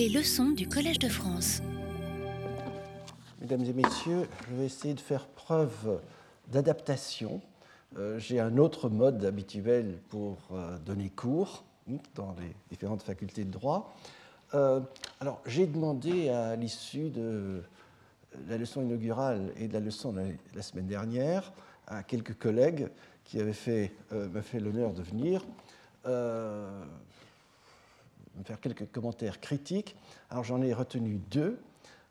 Les leçons du Collège de France. Mesdames et messieurs, je vais essayer de faire preuve d'adaptation. Euh, j'ai un autre mode habituel pour euh, donner cours hein, dans les différentes facultés de droit. Euh, alors, j'ai demandé à l'issue de la leçon inaugurale et de la leçon la semaine dernière à quelques collègues qui avaient fait, l'honneur de venir faire quelques commentaires critiques. Alors j'en ai retenu deux.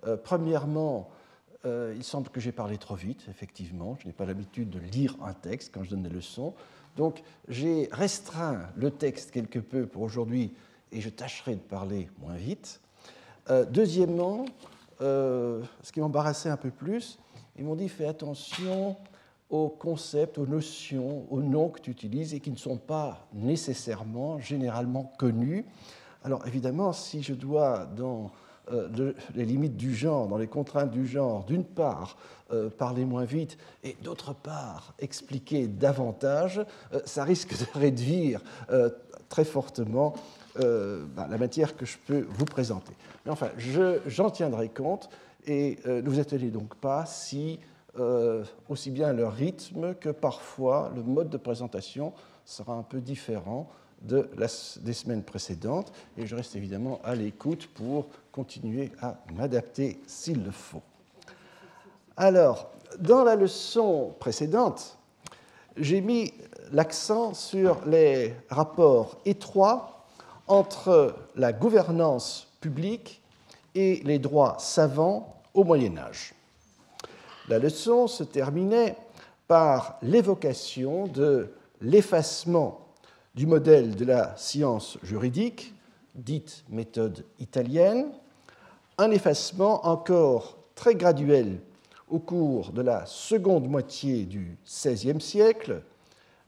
Euh, premièrement, euh, il semble que j'ai parlé trop vite, effectivement. Je n'ai pas l'habitude de lire un texte quand je donne des leçons. Donc j'ai restreint le texte quelque peu pour aujourd'hui et je tâcherai de parler moins vite. Euh, deuxièmement, ce qui m'embarrassait un peu plus, ils m'ont dit fais attention aux concepts, aux notions, aux noms que tu utilises et qui ne sont pas nécessairement, généralement connus. Alors évidemment, si je dois, dans euh, les limites du genre, dans les contraintes du genre, d'une part, euh, parler moins vite et d'autre part, expliquer davantage, euh, ça risque de réduire très fortement bah, la matière que je peux vous présenter. Mais enfin, j'en tiendrai compte et ne vous étonnez donc pas si aussi bien le rythme que parfois le mode de présentation sera un peu différent de des semaines précédentes et je reste évidemment à l'écoute pour continuer à m'adapter s'il le faut. Alors, dans la leçon précédente, j'ai mis l'accent sur les rapports étroits entre la gouvernance publique et les droits savants au Moyen Âge. La leçon se terminait par l'évocation de l'effacement du modèle de la science juridique, dite méthode italienne, un effacement encore très graduel au cours de la seconde moitié du XVIe siècle,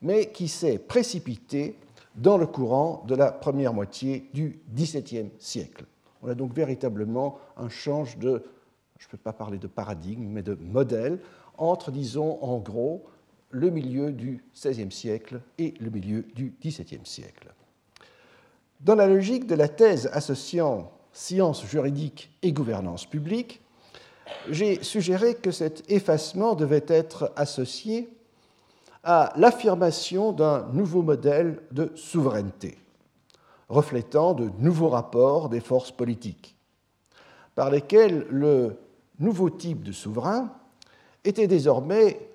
mais qui s'est précipité dans le courant de la première moitié du XVIIe siècle. On a donc véritablement un change de, je ne peux pas parler de paradigme, mais de modèle entre, disons, en gros, le milieu du XVIe siècle et le milieu du XVIIe siècle. Dans la logique de la thèse associant sciences juridiques et gouvernance publique, j'ai suggéré que cet effacement devait être associé à l'affirmation d'un nouveau modèle de souveraineté, reflétant de nouveaux rapports des forces politiques, par lesquels le nouveau type de souverain était désormais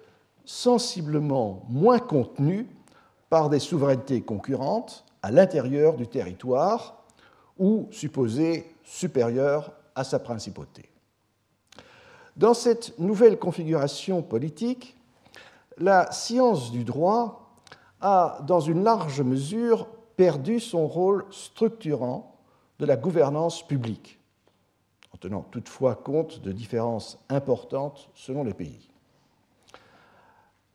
sensiblement moins contenu par des souverainetés concurrentes à l'intérieur du territoire ou supposées supérieures à sa principauté. Dans cette nouvelle configuration politique, la science du droit a, dans une large mesure, perdu son rôle structurant de la gouvernance publique, en tenant toutefois compte de différences importantes selon les pays.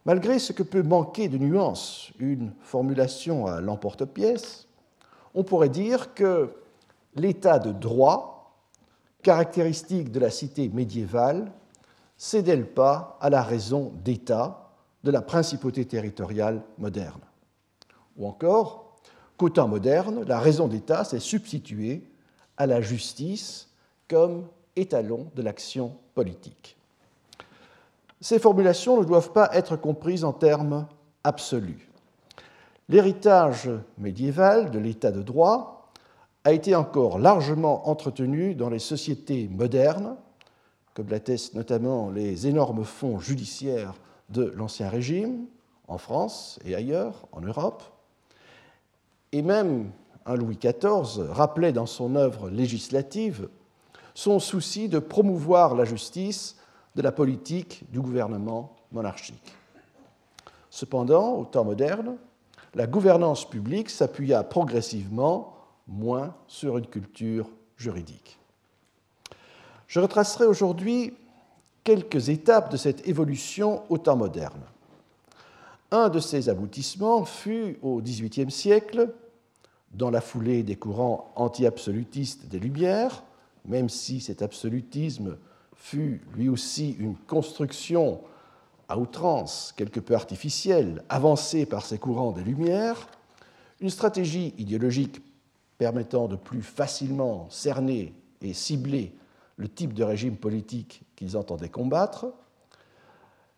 Malgré ce que peut manquer de nuance une formulation à l'emporte-pièce, on pourrait dire que l'état de droit, caractéristique de la cité médiévale, cédait le pas à la raison d'État de la principauté territoriale moderne. Ou encore qu'au temps moderne, la raison d'État s'est substituée à la justice comme étalon de l'action politique. Ces formulations ne doivent pas être comprises en termes absolus. L'héritage médiéval de l'état de droit a été encore largement entretenu dans les sociétés modernes, comme l'attestent notamment les énormes fonds judiciaires de l'Ancien Régime, en France et ailleurs, en Europe. Et même un Louis XIV rappelait dans son œuvre législative son souci de promouvoir la justice de la politique du gouvernement monarchique. Cependant, au temps moderne, la gouvernance publique s'appuya progressivement moins sur une culture juridique. Je retracerai aujourd'hui quelques étapes de cette évolution au temps moderne. Un de ces aboutissements fut au XVIIIe siècle, dans la foulée des courants anti-absolutistes des Lumières, même si cet absolutisme fut lui aussi une construction à outrance, quelque peu artificielle, avancée par ces courants des Lumières, une stratégie idéologique permettant de plus facilement cerner et cibler le type de régime politique qu'ils entendaient combattre,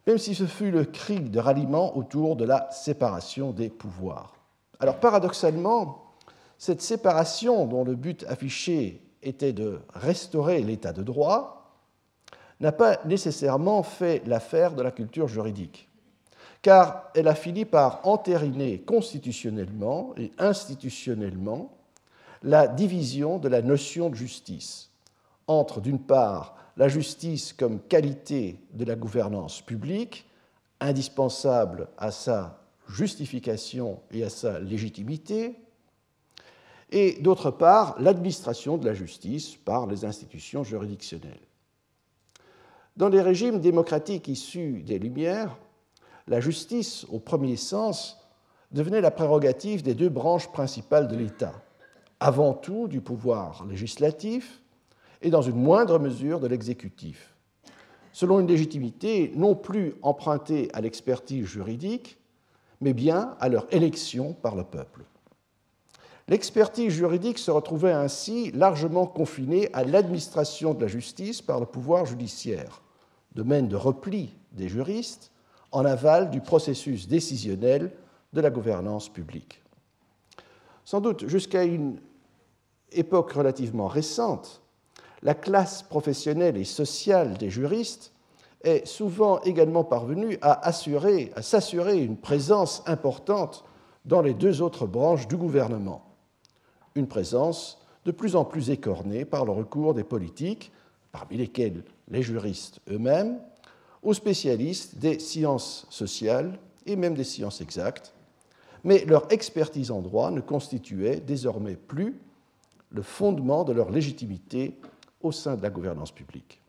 même si ce fut le cri de ralliement autour de la séparation des pouvoirs. Alors paradoxalement, cette séparation dont le but affiché était de restaurer l'état de droit n'a pas nécessairement fait l'affaire de la culture juridique, car elle a fini par entériner constitutionnellement et institutionnellement la division de la notion de justice entre, d'une part, la justice comme qualité de la gouvernance publique, indispensable à sa justification et à sa légitimité, et d'autre part, l'administration de la justice par les institutions juridictionnelles. Dans les régimes démocratiques issus des Lumières, la justice, au premier sens, devenait la prérogative des deux branches principales de l'État, avant tout du pouvoir législatif et dans une moindre mesure de l'exécutif, selon une légitimité non plus empruntée à l'expertise juridique, mais bien à leur élection par le peuple. L'expertise juridique se retrouvait ainsi largement confinée à l'administration de la justice par le pouvoir judiciaire, domaine de repli des juristes, en aval du processus décisionnel de la gouvernance publique. Sans doute jusqu'à une époque relativement récente, la classe professionnelle et sociale des juristes est souvent également parvenue à, à s'assurer une présence importante dans les deux autres branches du gouvernement, une présence de plus en plus écornée par le recours des politiques, parmi lesquels les juristes eux-mêmes, aux spécialistes des sciences sociales et même des sciences exactes, mais leur expertise en droit ne constituait désormais plus le fondement de leur légitimité au sein de la gouvernance publique.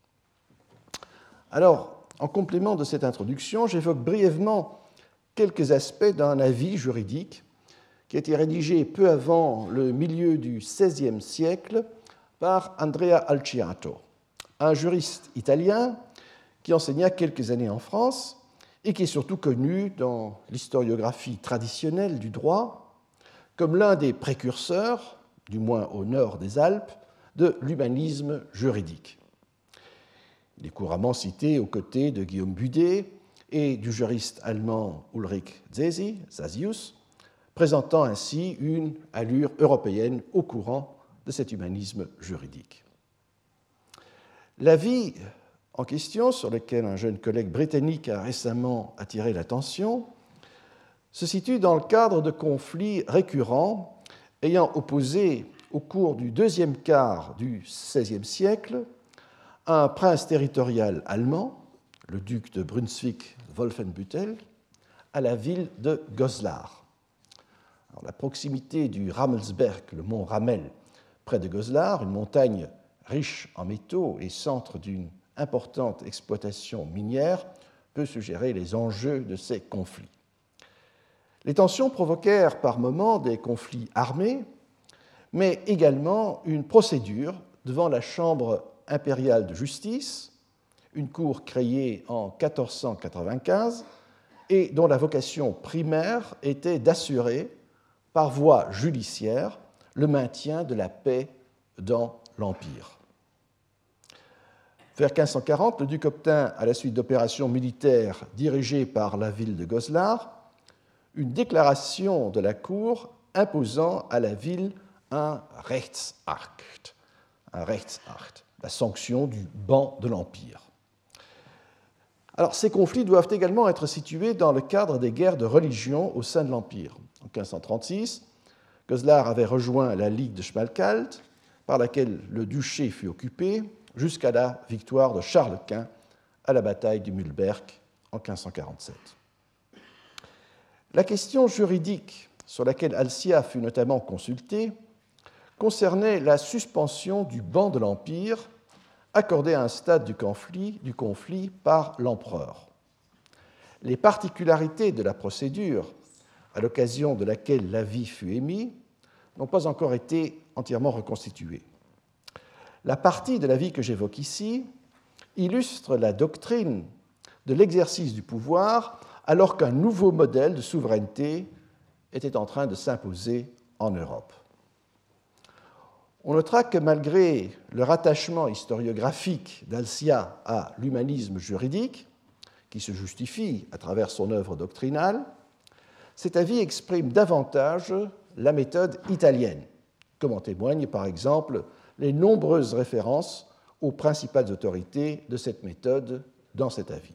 Alors, en complément de cette introduction, j'évoque brièvement quelques aspects d'un avis juridique qui a été rédigé peu avant le milieu du XVIe siècle par Andrea Alciato, un juriste italien qui enseigna quelques années en France et qui est surtout connu dans l'historiographie traditionnelle du droit comme l'un des précurseurs, du moins au nord des Alpes, de l'humanisme juridique. Il est couramment cité aux côtés de Guillaume Budet et du juriste allemand Ulrich Zesi, Zasius, présentant ainsi une allure européenne au courant de cet humanisme juridique. L'avis en question, sur lequel un jeune collègue britannique a récemment attiré l'attention, se situe dans le cadre de conflits récurrents ayant opposé au cours du deuxième quart du XVIe siècle un prince territorial allemand, le duc de Brunswick-Wolfenbüttel, à la ville de Goslar. La proximité du Rammelsberg, le mont Ramel, près de Goslar, une montagne riche en métaux et centre d'une importante exploitation minière, peut suggérer les enjeux de ces conflits. Les tensions provoquèrent par moments des conflits armés, mais également une procédure devant la Chambre impériale de justice, une cour créée en 1495 et dont la vocation primaire était d'assurer, par voie judiciaire, le maintien de la paix dans l'Empire. Vers 1540, le duc obtint, à la suite d'opérations militaires dirigées par la ville de Goslar, une déclaration de la cour imposant à la ville un Rechtsakt, un Rechtsakt, la sanction du banc de l'Empire. Alors, ces conflits doivent également être situés dans le cadre des guerres de religion au sein de l'Empire. En 1536, Goslar avait rejoint la Ligue de Schmalkald, par laquelle le duché fut occupé, jusqu'à la victoire de Charles Quint à la bataille du Mühlberg en 1547. La question juridique sur laquelle Alcia fut notamment consultée concernait la suspension du ban de l'Empire accordé à un stade du conflit par l'empereur. Les particularités de la procédure à l'occasion de laquelle l'avis fut émis n'ont pas encore été entièrement reconstituées. La partie de la vie que j'évoque ici illustre la doctrine de l'exercice du pouvoir alors qu'un nouveau modèle de souveraineté était en train de s'imposer en Europe. on notera que malgré le rattachement historiographique d'Alcia à l'humanisme juridique, qui se justifie à travers son œuvre doctrinale, cet avis exprime davantage la méthode italienne, comme en témoignent par exemple les nombreuses références aux principales autorités de cette méthode dans cet avis.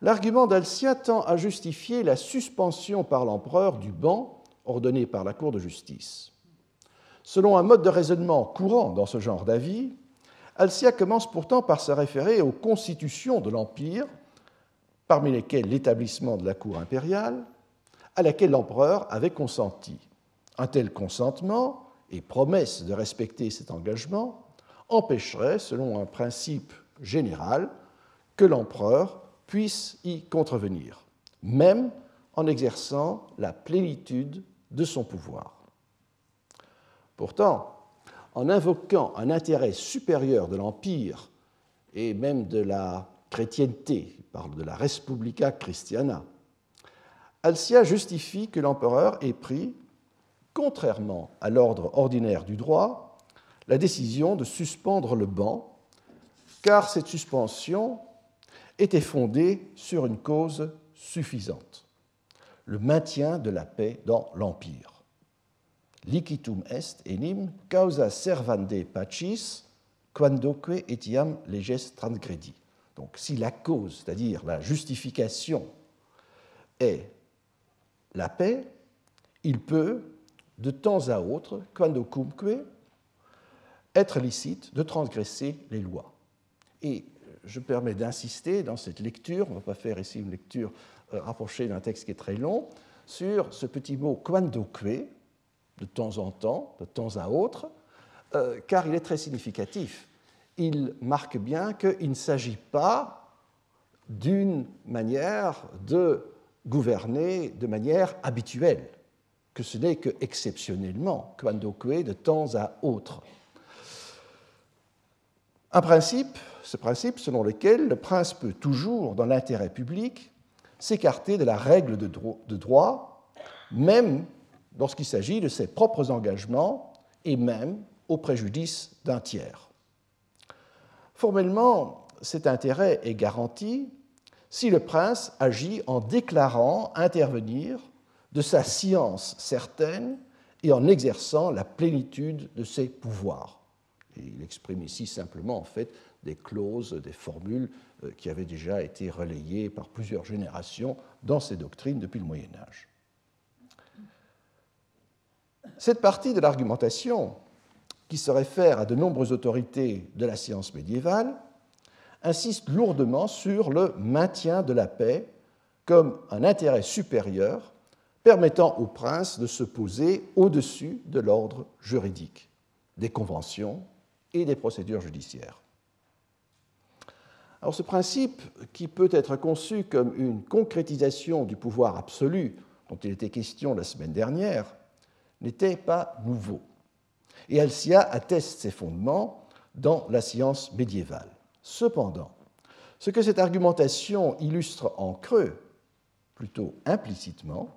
L'argument d'Alcia tend à justifier la suspension par l'empereur du ban ordonné par la Cour de justice. Selon un mode de raisonnement courant dans ce genre d'avis, Alcia commence pourtant par se référer aux constitutions de l'Empire, parmi lesquelles l'établissement de la Cour impériale, à laquelle l'empereur avait consenti. Un tel consentement et promesse de respecter cet engagement empêcherait, selon un principe général, que l'empereur puisse y contrevenir, même en exerçant la plénitude de son pouvoir. Pourtant, en invoquant un intérêt supérieur de l'Empire et même de la chrétienté, il parle de la Respublica Christiana, Alcia justifie que l'empereur ait pris, contrairement à l'ordre ordinaire du droit, la décision de suspendre le ban, car cette suspension était fondée sur une cause suffisante, le maintien de la paix dans l'Empire. Licitum est enim causa servande pacis quandoque etiam leges transgredi. Donc si la cause, c'est-à-dire la justification, est la paix, il peut, de temps à autre, quandocumque, être licite de transgresser les lois. Et je permets d'insister dans cette lecture, on ne va pas faire ici une lecture euh, rapprochée d'un texte qui est très long, sur ce petit mot quandoque, de temps en temps, de temps à autre, euh, car il est très significatif. Il marque bien qu'il ne s'agit pas d'une manière de gouverner de manière habituelle, que ce n'est que exceptionnellement, quandoque, de temps à autre. Un principe, ce principe selon lequel le prince peut toujours, dans l'intérêt public, s'écarter de la règle de droit, même lorsqu'il s'agit de ses propres engagements et même au préjudice d'un tiers. Formellement, cet intérêt est garanti si le prince agit en déclarant intervenir de sa science certaine et en exerçant la plénitude de ses pouvoirs. il exprime ici simplement en fait des clauses, des formules euh, qui avaient déjà été relayées par plusieurs générations dans ces doctrines depuis le Moyen Âge. Cette partie de l'argumentation, qui se réfère à de nombreuses autorités de la science médiévale, insiste lourdement sur le maintien de la paix comme un intérêt supérieur permettant au prince de se poser au-dessus de l'ordre juridique, des conventions et des procédures judiciaires. Alors ce principe, qui peut être conçu comme une concrétisation du pouvoir absolu dont il était question la semaine dernière, n'était pas nouveau. Et Alcia atteste ses fondements dans la science médiévale. Cependant, ce que cette argumentation illustre en creux, plutôt implicitement,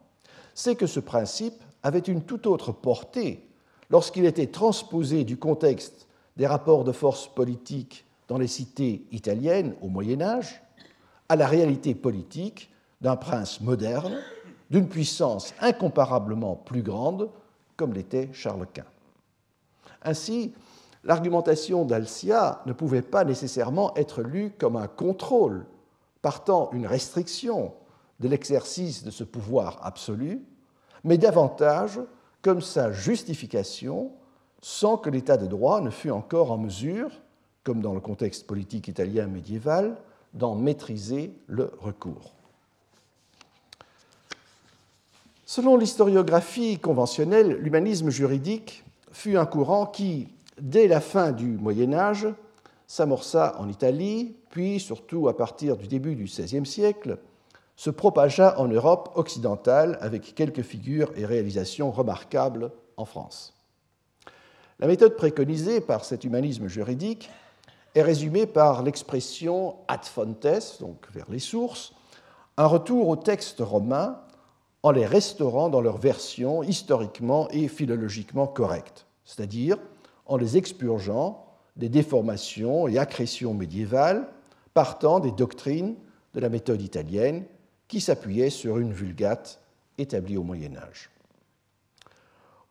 c'est que ce principe avait une toute autre portée lorsqu'il était transposé du contexte des rapports de force politique dans les cités italiennes au Moyen Âge à la réalité politique d'un prince moderne, d'une puissance incomparablement plus grande comme l'était Charles Quint. Ainsi, l'argumentation d'Alcia ne pouvait pas nécessairement être lue comme un contrôle, partant une restriction de l'exercice de ce pouvoir absolu, mais davantage comme sa justification sans que l'État de droit ne fût encore en mesure, comme dans le contexte politique italien médiéval, d'en maîtriser le recours. Selon l'historiographie conventionnelle, l'humanisme juridique fut un courant qui, dès la fin du Moyen Âge, s'amorça en Italie, puis surtout à partir du début du XVIe siècle, se propagea en Europe occidentale avec quelques figures et réalisations remarquables en France. La méthode préconisée par cet humanisme juridique est résumée par l'expression ad fontes, donc vers les sources, un retour au texte romain en les restaurant dans leur version historiquement et philologiquement correcte. c'est-à-dire en les expurgeant des déformations et accrétions médiévales partant des doctrines de la méthode italienne qui s'appuyait sur une vulgate établie au Moyen Âge.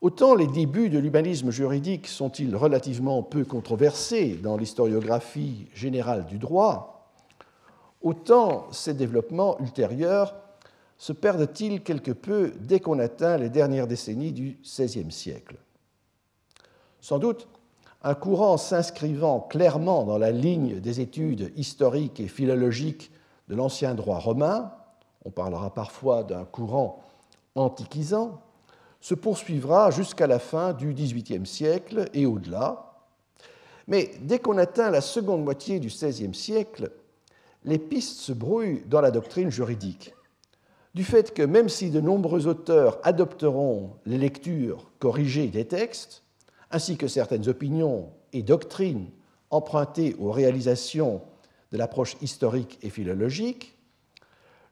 Autant les débuts de l'humanisme juridique sont-ils relativement peu controversés dans l'historiographie générale du droit, autant ces développements ultérieurs se perdent-ils quelque peu dès qu'on atteint les dernières décennies du XVIe siècle? Sans doute, un courant s'inscrivant clairement dans la ligne des études historiques et philologiques de l'ancien droit romain, on parlera parfois d'un courant antiquisant, se poursuivra jusqu'à la fin du XVIIIe siècle et au-delà. Mais dès qu'on atteint la seconde moitié du XVIe siècle, les pistes se brouillent dans la doctrine juridique, du fait que même si de nombreux auteurs adopteront les lectures corrigées des textes, ainsi que certaines opinions et doctrines empruntées aux réalisations de l'approche historique et philologique,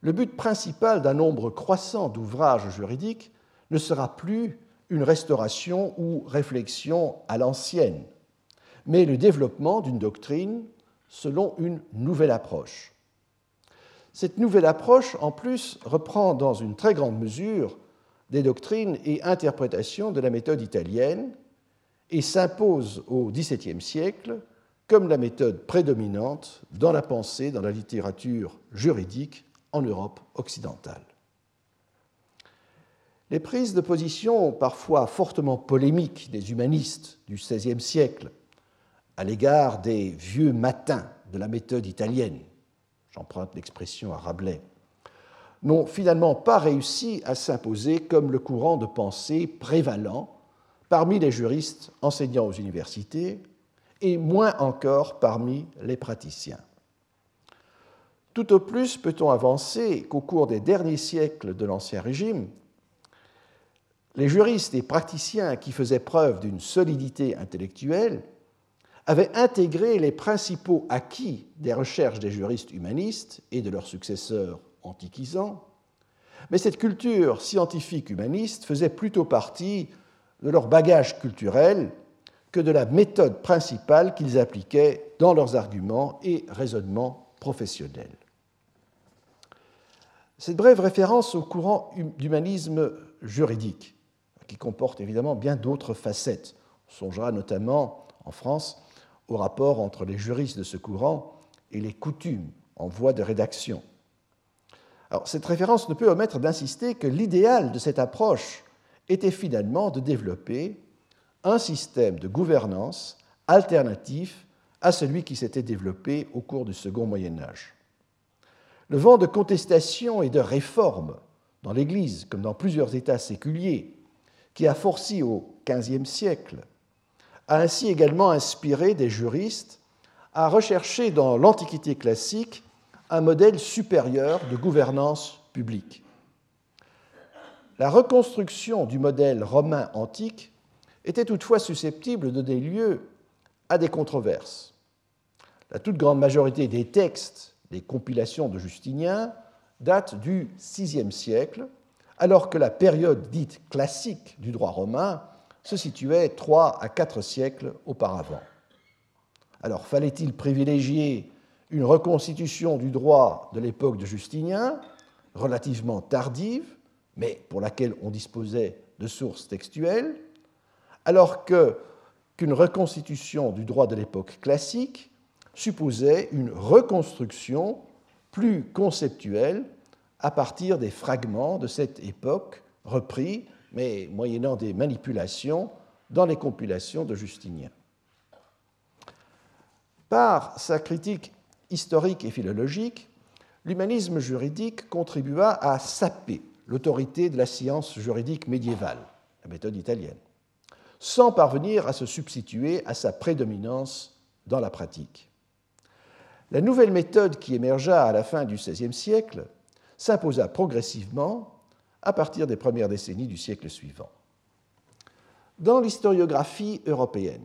le but principal d'un nombre croissant d'ouvrages juridiques ne sera plus une restauration ou réflexion à l'ancienne, mais le développement d'une doctrine selon une nouvelle approche. Cette nouvelle approche, en plus, reprend dans une très grande mesure des doctrines et interprétations de la méthode italienne et s'impose au XVIIe siècle comme la méthode prédominante dans la pensée, dans la littérature juridique en Europe occidentale. Les prises de position parfois fortement polémiques des humanistes du XVIe siècle à l'égard des vieux matins de la méthode italienne, j'emprunte l'expression à Rabelais, n'ont finalement pas réussi à s'imposer comme le courant de pensée prévalant parmi les juristes enseignant aux universités et moins encore parmi les praticiens. Tout au plus peut-on avancer qu'au cours des derniers siècles de l'Ancien Régime, les juristes et praticiens qui faisaient preuve d'une solidité intellectuelle avaient intégré les principaux acquis des recherches des juristes humanistes et de leurs successeurs antiquisants, mais cette culture scientifique humaniste faisait plutôt partie de leur bagage culturel que de la méthode principale qu'ils appliquaient dans leurs arguments et raisonnements professionnels. Cette brève référence au courant d'humanisme juridique, qui comporte évidemment bien d'autres facettes, on songera notamment en France au rapport entre les juristes de ce courant et les coutumes en voie de rédaction. Alors, cette référence ne peut omettre d'insister que l'idéal de cette approche était finalement de développer un système de gouvernance alternatif à celui qui s'était développé au cours du second Moyen Âge. Le vent de contestation et de réforme dans l'Église, comme dans plusieurs États séculiers, qui a forci au XVe siècle, a ainsi également inspiré des juristes à rechercher dans l'Antiquité classique un modèle supérieur de gouvernance publique. La reconstruction du modèle romain antique était toutefois susceptible de donner lieu à des controverses. La toute grande majorité des textes des compilations de Justinien datent du VIe siècle, alors que la période dite classique du droit romain se situait trois à quatre siècles auparavant. Alors fallait-il privilégier une reconstitution du droit de l'époque de Justinien, relativement tardive, mais pour laquelle on disposait de sources textuelles, alors qu'une reconstitution du droit de l'époque classique supposait une reconstruction plus conceptuelle à partir des fragments de cette époque repris, mais moyennant des manipulations, dans les compilations de Justinien. Par sa critique historique et philologique, l'humanisme juridique contribua à saper l'autorité de la science juridique médiévale, la méthode italienne, sans parvenir à se substituer à sa prédominance dans la pratique. La nouvelle méthode qui émergea à la fin du XVIe siècle s'imposa progressivement à partir des premières décennies du siècle suivant. Dans l'historiographie européenne,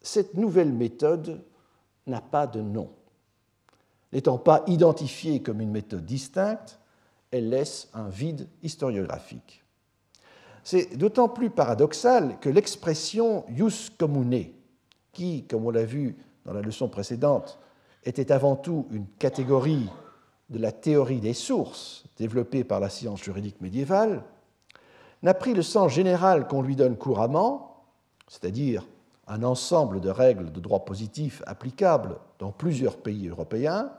cette nouvelle méthode n'a pas de nom. N'étant pas identifiée comme une méthode distincte, elle laisse un vide historiographique. C'est d'autant plus paradoxal que l'expression jus commune, qui, comme on l'a vu dans la leçon précédente, était avant tout une catégorie de la théorie des sources développée par la science juridique médiévale, n'a pris le sens général qu'on lui donne couramment, c'est-à-dire un ensemble de règles de droit positif applicables dans plusieurs pays européens,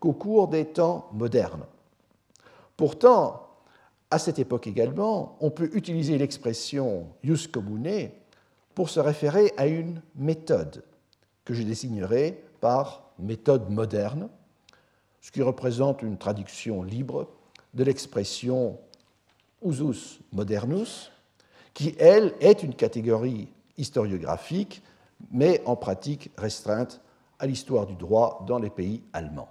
qu'au cours des temps modernes. Pourtant, à cette époque également, on peut utiliser l'expression jus commune pour se référer à une méthode que je désignerai par méthode moderne, ce qui représente une traduction libre de l'expression usus modernus, qui, elle, est une catégorie historiographique, mais en pratique restreinte à l'histoire du droit dans les pays allemands.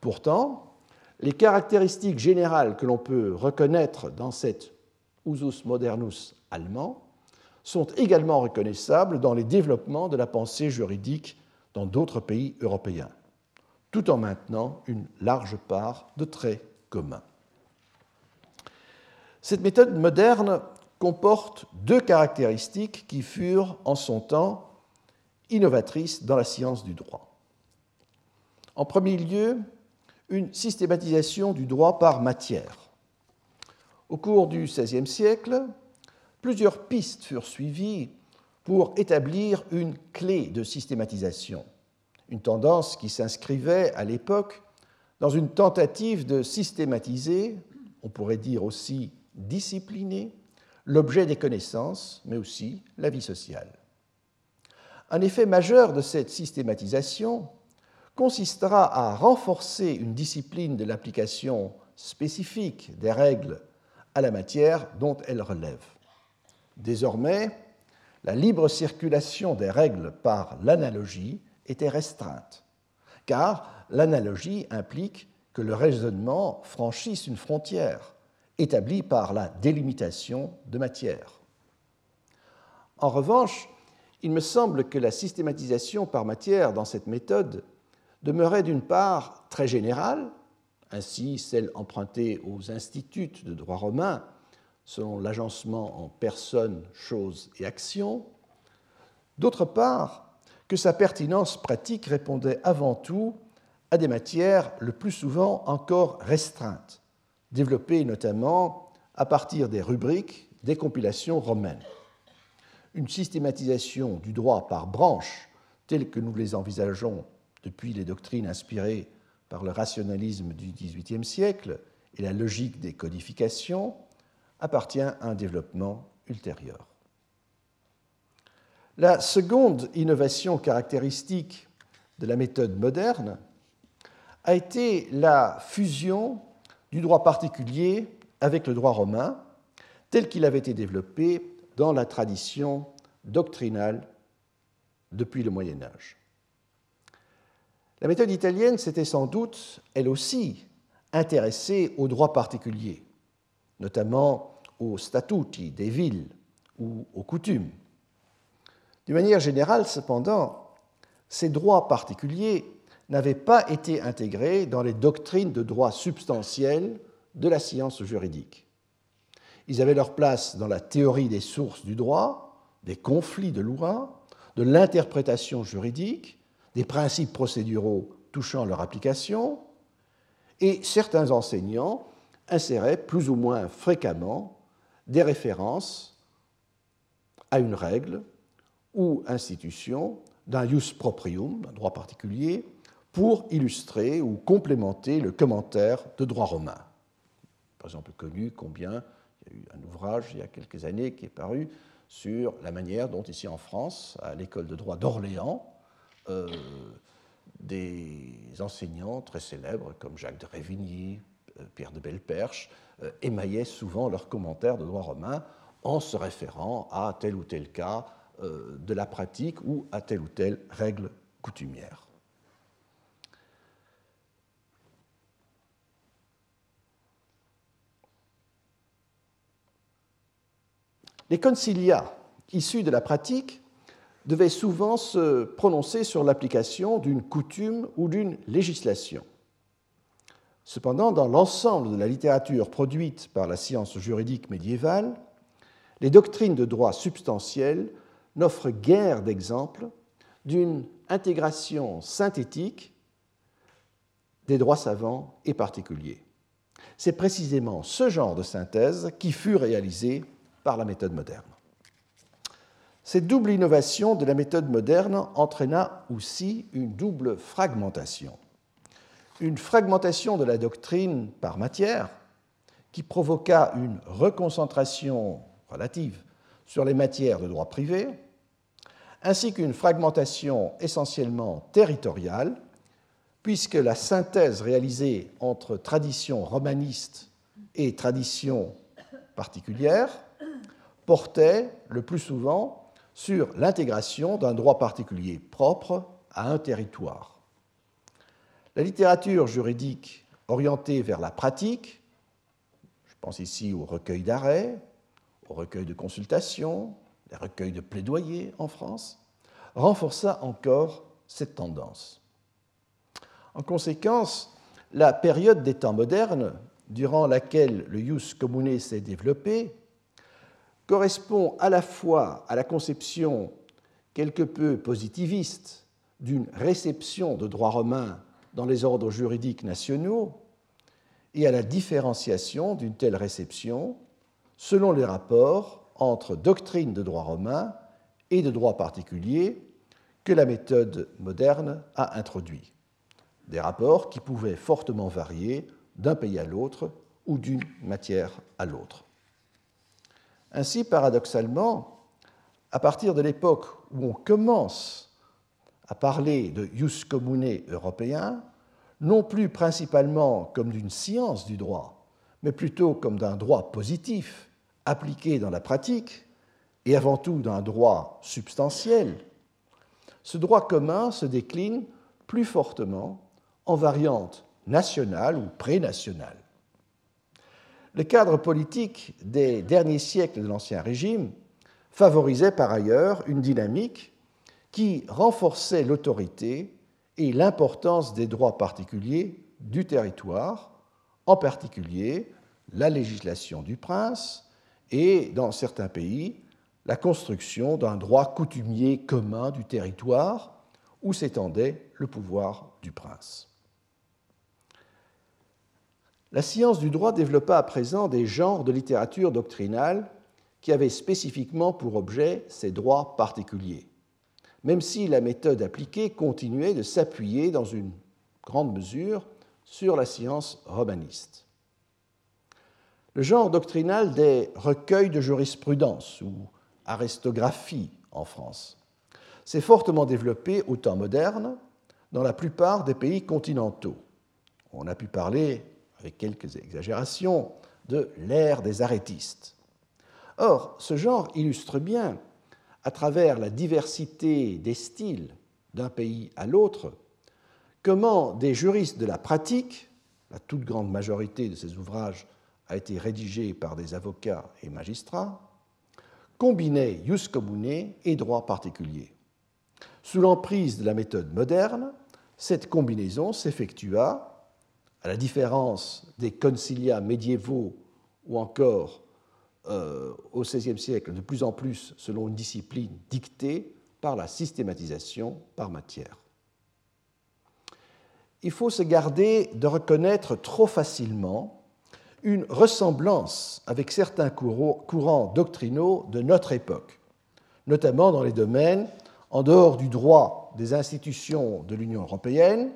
Pourtant, les caractéristiques générales que l'on peut reconnaître dans cet usus modernus allemand sont également reconnaissables dans les développements de la pensée juridique dans d'autres pays européens, tout en maintenant une large part de traits communs. Cette méthode moderne comporte deux caractéristiques qui furent en son temps innovatrices dans la science du droit. En premier lieu, une systématisation du droit par matière. Au cours du XVIe siècle, plusieurs pistes furent suivies pour établir une clé de systématisation, une tendance qui s'inscrivait à l'époque dans une tentative de systématiser, on pourrait dire aussi discipliner, l'objet des connaissances, mais aussi la vie sociale. Un effet majeur de cette systématisation consistera à renforcer une discipline de l'application spécifique des règles à la matière dont elles relèvent. Désormais, la libre circulation des règles par l'analogie était restreinte, car l'analogie implique que le raisonnement franchisse une frontière établie par la délimitation de matière. En revanche, il me semble que la systématisation par matière dans cette méthode demeurait d'une part très générale, ainsi celle empruntée aux instituts de droit romain selon l'agencement en personnes, choses et actions, d'autre part sa pertinence pratique répondait avant tout à des matières le plus souvent encore restreintes, développées notamment à partir des rubriques des compilations romaines. Une systématisation du droit par branches, telle que nous les envisageons depuis les doctrines inspirées par le rationalisme du XVIIIe siècle et la logique des codifications, appartient à un développement ultérieur. La seconde innovation caractéristique de la méthode moderne a été la fusion du droit particulier avec le droit romain, tel qu'il avait été développé dans la tradition doctrinale depuis le Moyen Âge. La méthode italienne s'était sans doute, elle aussi, intéressée au droit particulier, notamment aux statuti des villes ou aux coutumes. D'une manière générale, cependant, ces droits particuliers n'avaient pas été intégrés dans les doctrines de droit substantiel de la science juridique. Ils avaient leur place dans la théorie des sources du droit, des conflits de loi, de l'interprétation juridique, des principes procéduraux touchant leur application, et certains enseignants insérait plus ou moins fréquemment des références à une règle ou institution d'un ius proprium, d'un droit particulier, pour illustrer ou complémenter le commentaire de droit romain. Par exemple, connu combien il y a eu un ouvrage il y a quelques années qui est paru sur la manière dont, ici en France, à l'école de droit d'Orléans, euh, des enseignants très célèbres comme Jacques de Révigny, euh, Pierre de Belperche, euh, émaillaient souvent leurs commentaires de droit romain en se référant à tel ou tel cas de la pratique ou à telle ou telle règle coutumière. Les concilia issus de la pratique devaient souvent se prononcer sur l'application d'une coutume ou d'une législation. Cependant, dans l'ensemble de la littérature produite par la science juridique médiévale, les doctrines de droit substantiel n'offrent guère d'exemples d'une intégration synthétique des droits savants et particuliers. C'est précisément ce genre de synthèse qui fut réalisé par la méthode moderne. Cette double innovation de la méthode moderne entraîna aussi une double fragmentation. Une fragmentation de la doctrine par matière qui provoqua une reconcentration relative sur les matières de droit privé, ainsi qu'une fragmentation essentiellement territoriale puisque la synthèse réalisée entre tradition romaniste et tradition particulière portait le plus souvent sur l'intégration d'un droit particulier propre à un territoire. La littérature juridique orientée vers la pratique, je pense ici au recueil d'arrêts, au recueil de consultations, les recueils de plaidoyer en France, renforça encore cette tendance. En conséquence, la période des temps modernes, durant laquelle le jus commune s'est développé, correspond à la fois à la conception quelque peu positiviste d'une réception de droit romain dans les ordres juridiques nationaux et à la différenciation d'une telle réception selon les rapports entre doctrine de droit romain et de droit particulier que la méthode moderne a introduit des rapports qui pouvaient fortement varier d'un pays à l'autre ou d'une matière à l'autre. Ainsi, paradoxalement, à partir de l'époque où on commence à parler de jus commune européen, non plus principalement comme d'une science du droit, mais plutôt comme d'un droit positif appliqué dans la pratique, et avant tout d'un droit substantiel, ce droit commun se décline plus fortement en variante nationale ou pré-nationale. Le cadre politique des derniers siècles de l'Ancien Régime favorisait par ailleurs une dynamique qui renforçait l'autorité et l'importance des droits particuliers du territoire, en particulier la législation du prince et, dans certains pays, la construction d'un droit coutumier commun du territoire où s'étendait le pouvoir du prince. La science du droit développa à présent des genres de littérature doctrinale qui avaient spécifiquement pour objet ces droits particuliers, même si la méthode appliquée continuait de s'appuyer dans une grande mesure sur la science romaniste. Le genre doctrinal des recueils de jurisprudence ou aristographie en France s'est fortement développé au temps moderne dans la plupart des pays continentaux. On a pu parler avec quelques exagérations, de l'ère des arrêtistes. Or, ce genre illustre bien, à travers la diversité des styles d'un pays à l'autre, comment des juristes de la pratique, la toute grande majorité de ces ouvrages a été rédigée par des avocats et magistrats, combinaient jus commune et droit particulier. Sous l'emprise de la méthode moderne, cette combinaison s'effectua à la différence des concilia médiévaux ou encore euh, au XVIe siècle, de plus en plus selon une discipline dictée par la systématisation par matière. Il faut se garder de reconnaître trop facilement une ressemblance avec certains courants doctrinaux de notre époque, notamment dans les domaines en dehors du droit des institutions de l'Union européenne,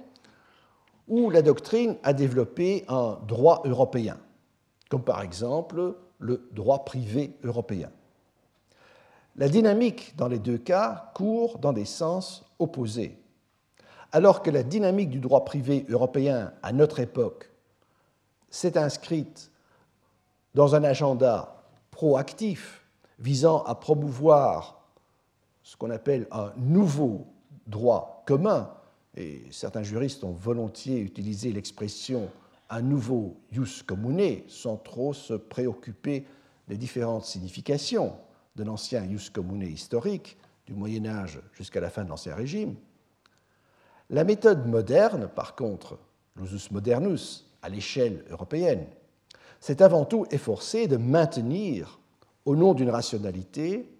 où la doctrine a développé un droit européen, comme par exemple le droit privé européen. La dynamique dans les deux cas court dans des sens opposés. Alors que la dynamique du droit privé européen à notre époque s'est inscrite dans un agenda proactif visant à promouvoir ce qu'on appelle un nouveau droit commun et certains juristes ont volontiers utilisé l'expression un nouveau jus commune sans trop se préoccuper des différentes significations de l'ancien jus commune historique du Moyen Âge jusqu'à la fin de l'Ancien Régime. La méthode moderne, par contre, l'usus modernus, à l'échelle européenne, s'est avant tout efforcé de maintenir, au nom d'une rationalité,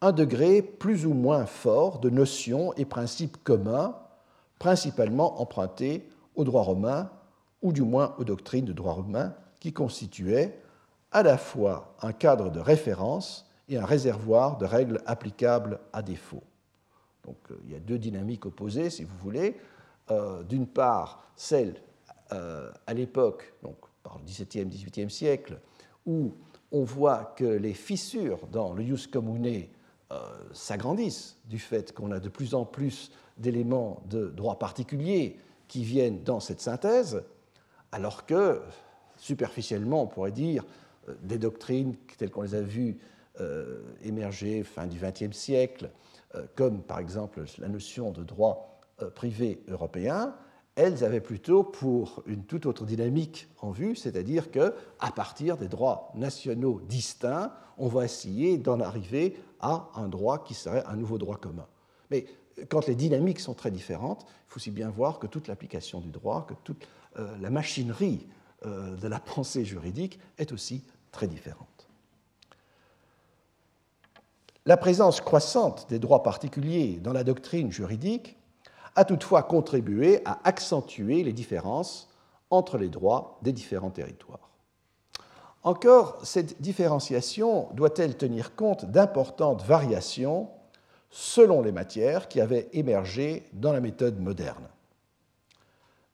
un degré plus ou moins fort de notions et principes communs, principalement empruntés au droit romain, ou du moins aux doctrines de droit romain, qui constituaient à la fois un cadre de référence et un réservoir de règles applicables à défaut. Donc euh, il y a deux dynamiques opposées, si vous voulez. Euh, d'une part, celle euh, à l'époque, donc par le XVIIe, XVIIIe siècle, où on voit que les fissures dans le jus commune s'agrandissent du fait qu'on a de plus en plus d'éléments de droit particulier qui viennent dans cette synthèse, alors que, superficiellement, on pourrait dire, euh, des doctrines telles qu'on les a vues euh, émerger fin du XXe siècle, euh, comme par exemple la notion de droit privé européen, elles avaient plutôt pour une toute autre dynamique en vue, c'est-à-dire que à partir des droits nationaux distincts, on va essayer d'en arriver à un droit qui serait un nouveau droit commun. Mais quand les dynamiques sont très différentes, il faut aussi bien voir que toute l'application du droit, que toute la machinerie de la pensée juridique est aussi très différentes. La présence croissante des droits particuliers dans la doctrine juridique a toutefois contribué à accentuer les différences entre les droits des différents territoires. Encore, cette différenciation doit-elle tenir compte d'importantes variations selon les matières qui avaient émergé dans la méthode moderne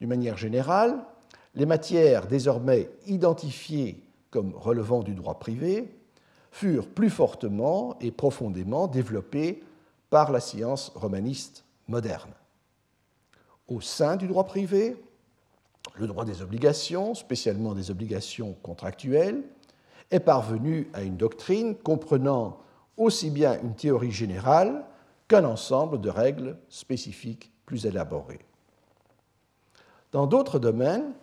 D'une manière générale, les matières désormais identifiées comme relevant du droit privé, furent plus fortement et profondément développés par la science romaniste moderne. Au sein du droit privé, le droit des obligations, spécialement des obligations contractuelles, est parvenu à une doctrine comprenant aussi bien une théorie générale qu'un ensemble de règles spécifiques plus élaborées. Dans d'autres domaines,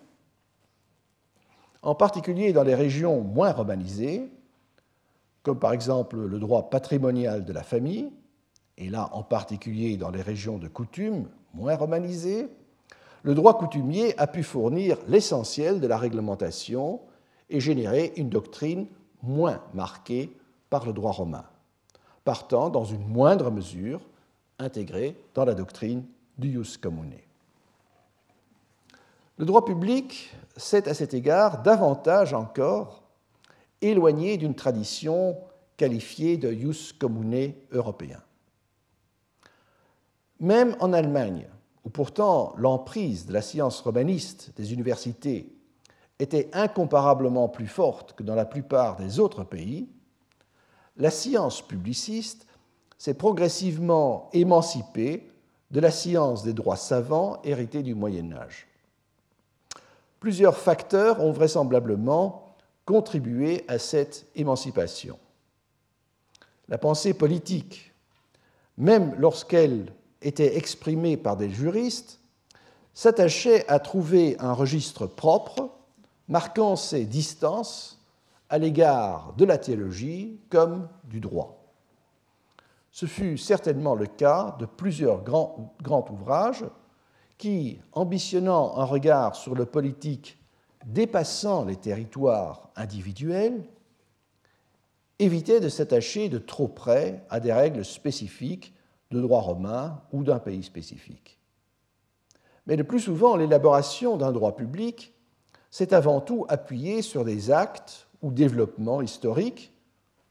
en particulier dans les régions moins romanisées, comme par exemple le droit patrimonial de la famille, et là en particulier dans les régions de coutume moins romanisées, le droit coutumier a pu fournir l'essentiel de la réglementation et générer une doctrine moins marquée par le droit romain, partant dans une moindre mesure intégrée dans la doctrine du jus commune. Le droit public s'est à cet égard davantage encore éloigné d'une tradition qualifiée de jus commune européen. Même en Allemagne, où pourtant l'emprise de la science romaniste des universités était incomparablement plus forte que dans la plupart des autres pays, la science publiciste s'est progressivement émancipée de la science des droits savants héritée du Moyen Âge. Plusieurs facteurs ont vraisemblablement contribué à cette émancipation. La pensée politique, même lorsqu'elle était exprimée par des juristes, s'attachait à trouver un registre propre, marquant ses distances à l'égard de la théologie comme du droit. Ce fut certainement le cas de plusieurs grands, ouvrages qui, ambitionnant un regard sur le politique dépassant les territoires individuels, évitait de s'attacher de trop près à des règles spécifiques de droit romain ou d'un pays spécifique. Mais le plus souvent, l'élaboration d'un droit public s'est avant tout appuyée sur des actes ou développements historiques,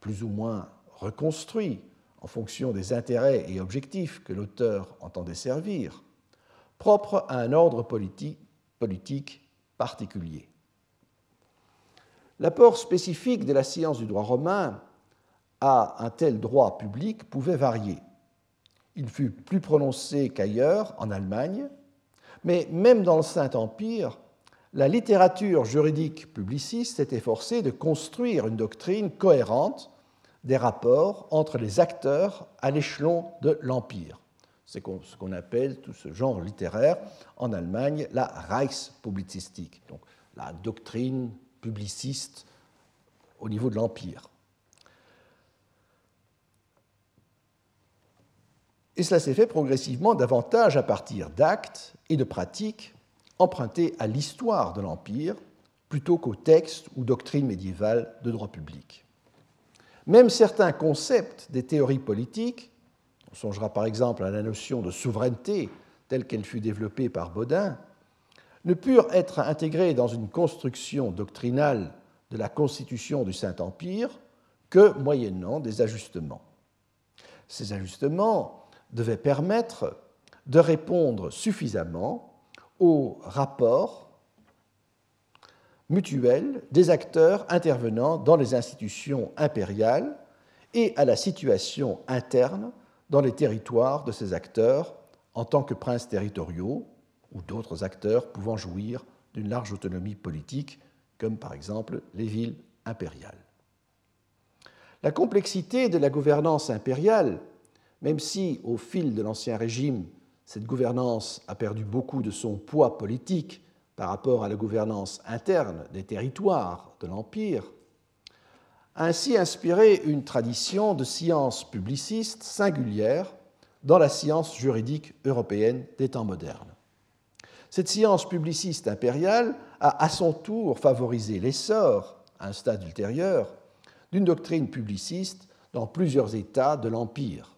plus ou moins reconstruits en fonction des intérêts et objectifs que l'auteur entendait servir, propre à un ordre politique, particulier. L'apport spécifique de la science du droit romain à un tel droit public pouvait varier. Il fut plus prononcé qu'ailleurs, en Allemagne, mais même dans le Saint-Empire, la littérature juridique publiciste s'est efforcée de construire une doctrine cohérente des rapports entre les acteurs à l'échelon de l'Empire. C'est ce qu'on appelle tout ce genre littéraire en Allemagne la Reichspublizistik, donc la doctrine publiciste au niveau de l'Empire. Et cela s'est fait progressivement davantage à partir d'actes et de pratiques empruntés à l'histoire de l'Empire plutôt qu'aux textes ou doctrines médiévales de droit public. Même certains concepts des théories politiques, on songera par exemple à la notion de souveraineté telle qu'elle fut développée par Baudin, ne purent être intégrés dans une construction doctrinale de la constitution du Saint-Empire que moyennant des ajustements. Ces ajustements devaient permettre de répondre suffisamment aux rapports mutuels des acteurs intervenant dans les institutions impériales et à la situation interne dans les territoires de ces acteurs en tant que princes territoriaux ou d'autres acteurs pouvant jouir d'une large autonomie politique, comme par exemple les villes impériales. La complexité de la gouvernance impériale, même si au fil de l'Ancien Régime, cette gouvernance a perdu beaucoup de son poids politique par rapport à la gouvernance interne des territoires de l'Empire, ainsi inspiré une tradition de science publiciste singulière dans la science juridique européenne des temps modernes. Cette science publiciste impériale a à son tour favorisé l'essor, à un stade ultérieur, d'une doctrine publiciste dans plusieurs États de l'Empire.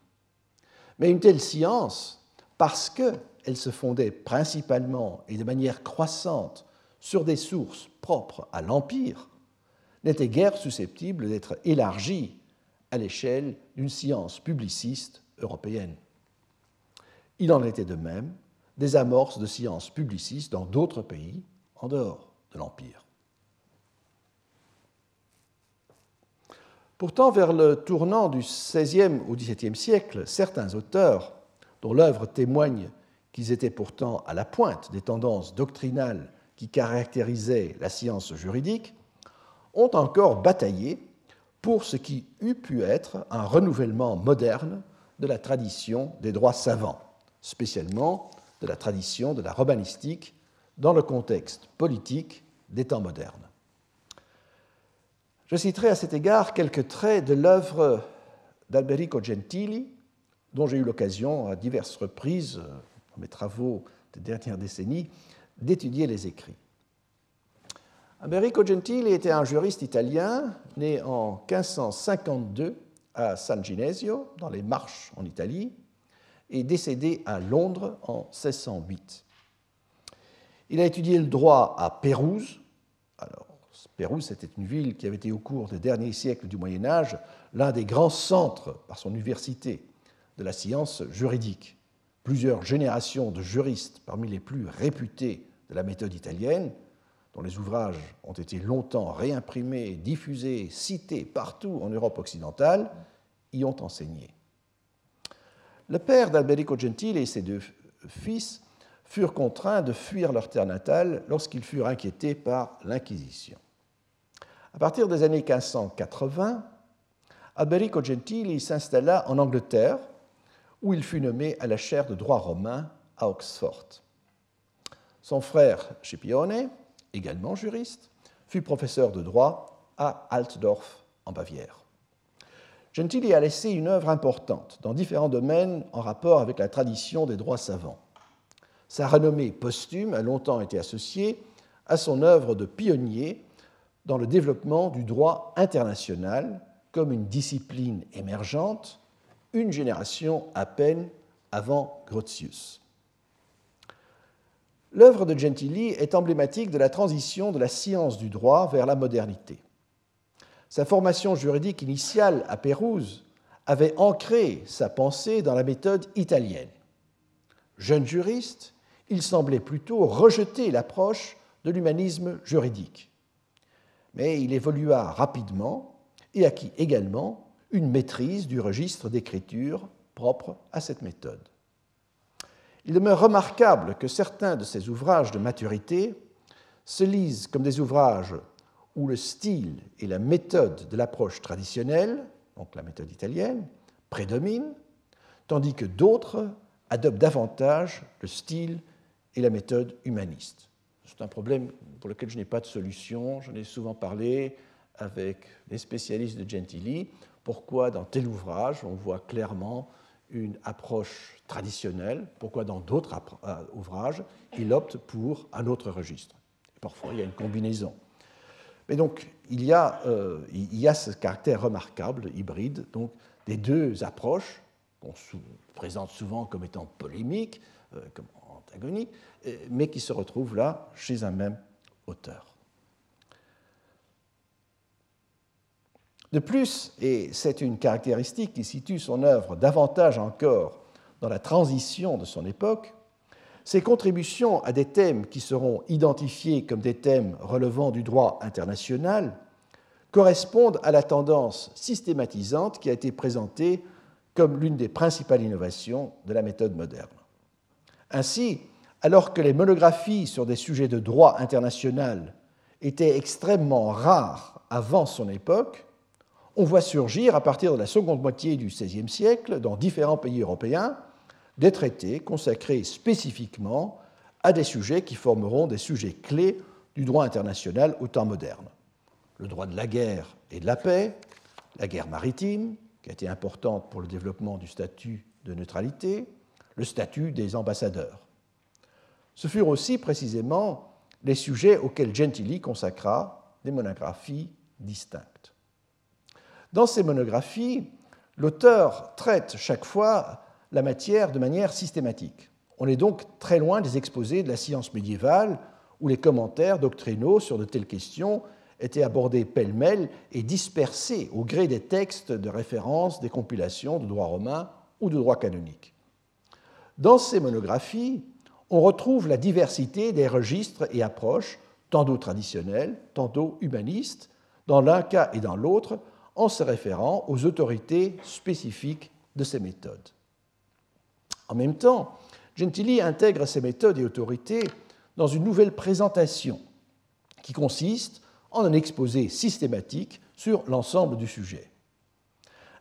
Mais une telle science, parce qu'elle se fondait principalement et de manière croissante sur des sources propres à l'Empire, n'était guère susceptible d'être élargie à l'échelle d'une science publiciste européenne. Il en était de même des amorces de sciences publicistes dans d'autres pays en dehors de l'Empire. Pourtant, vers le tournant du XVIe au XVIIe siècle, certains auteurs, dont l'œuvre témoigne qu'ils étaient pourtant à la pointe des tendances doctrinales qui caractérisaient la science juridique, ont encore bataillé pour ce qui eût pu être un renouvellement moderne de la tradition des droits savants, spécialement de la tradition de la romanistique dans le contexte politique des temps modernes. Je citerai à cet égard quelques traits de l'œuvre d'Alberico Gentili, dont j'ai eu l'occasion à diverses reprises, dans mes travaux des dernières décennies, d'étudier les écrits. Alberico Gentili était un juriste italien né en 1552 à San Ginesio, dans les Marches en Italie, et décédé à Londres en 1608. Il a étudié le droit à Pérouse. Alors, Pérouse, c'était une ville qui avait été au cours des derniers siècles du Moyen Âge l'un des grands centres, par son université, de la science juridique. Plusieurs générations de juristes, parmi les plus réputés de la méthode italienne, dont les ouvrages ont été longtemps réimprimés, diffusés, cités partout en Europe occidentale, y ont enseigné. Le père d'Alberico Gentile et ses deux fils furent contraints de fuir leur terre natale lorsqu'ils furent inquiétés par l'Inquisition. À partir des années 1580, Alberico Gentili s'installa en Angleterre, où il fut nommé à la chaire de droit romain à Oxford. Son frère Scipione, également juriste, fut professeur de droit à Altdorf en Bavière. Gentili a laissé une œuvre importante dans différents domaines en rapport avec la tradition des droits savants. Sa renommée posthume a longtemps été associée à son œuvre de pionnier dans le développement du droit international comme une discipline émergente, une génération à peine avant Grotius. L'œuvre de Gentili est emblématique de la transition de la science du droit vers la modernité. Sa formation juridique initiale à Pérouse avait ancré sa pensée dans la méthode italienne. Jeune juriste, il semblait plutôt rejeter l'approche de l'humanisme juridique. Mais il évolua rapidement et acquit également une maîtrise du registre d'écriture propre à cette méthode. Il demeure remarquable que certains de ses ouvrages de maturité se lisent comme des ouvrages où le style et la méthode de l'approche traditionnelle, donc la méthode italienne, prédominent, tandis que d'autres adoptent davantage le style et la méthode humaniste. C'est un problème pour lequel je n'ai pas de solution. J'en ai souvent parlé avec les spécialistes de Gentili. Pourquoi dans tel ouvrage on voit clairement une approche traditionnelle, pourquoi dans d'autres euh, ouvrages, il opte pour un autre registre? Parfois, il y a une combinaison. Mais donc, il y a, euh, ce caractère remarquable, hybride, donc, des deux approches, qu'on présente souvent comme étant polémiques, euh, comme mais qui se retrouvent là chez un même auteur. De plus, et c'est une caractéristique qui situe son œuvre davantage encore dans la transition de son époque, ses contributions à des thèmes qui seront identifiés comme des thèmes relevant du droit international correspondent à la tendance systématisante qui a été présentée comme l'une des principales innovations de la méthode moderne. Ainsi, alors que les monographies sur des sujets de droit international étaient extrêmement rares avant son époque, on voit surgir à partir de la seconde moitié du XVIe siècle, dans différents pays européens, des traités consacrés spécifiquement à des sujets qui formeront des sujets clés du droit international au temps moderne. Le droit de la guerre et de la paix, la guerre maritime, qui a été importante pour le développement du statut de neutralité, le statut des ambassadeurs. Ce furent aussi précisément les sujets auxquels Gentili consacra des monographies distinctes. Dans ces monographies, l'auteur traite chaque fois la matière de manière systématique. On est donc très loin des exposés de la science médiévale où les commentaires doctrinaux sur de telles questions étaient abordés pêle-mêle et dispersés au gré des textes de référence des compilations de droit romain ou de droit canonique. Dans ces monographies, on retrouve la diversité des registres et approches, tantôt traditionnels, tantôt humanistes, dans l'un cas et dans l'autre, en se référant aux autorités spécifiques de ces méthodes. En même temps, Gentili intègre ces méthodes et autorités dans une nouvelle présentation qui consiste en un exposé systématique sur l'ensemble du sujet.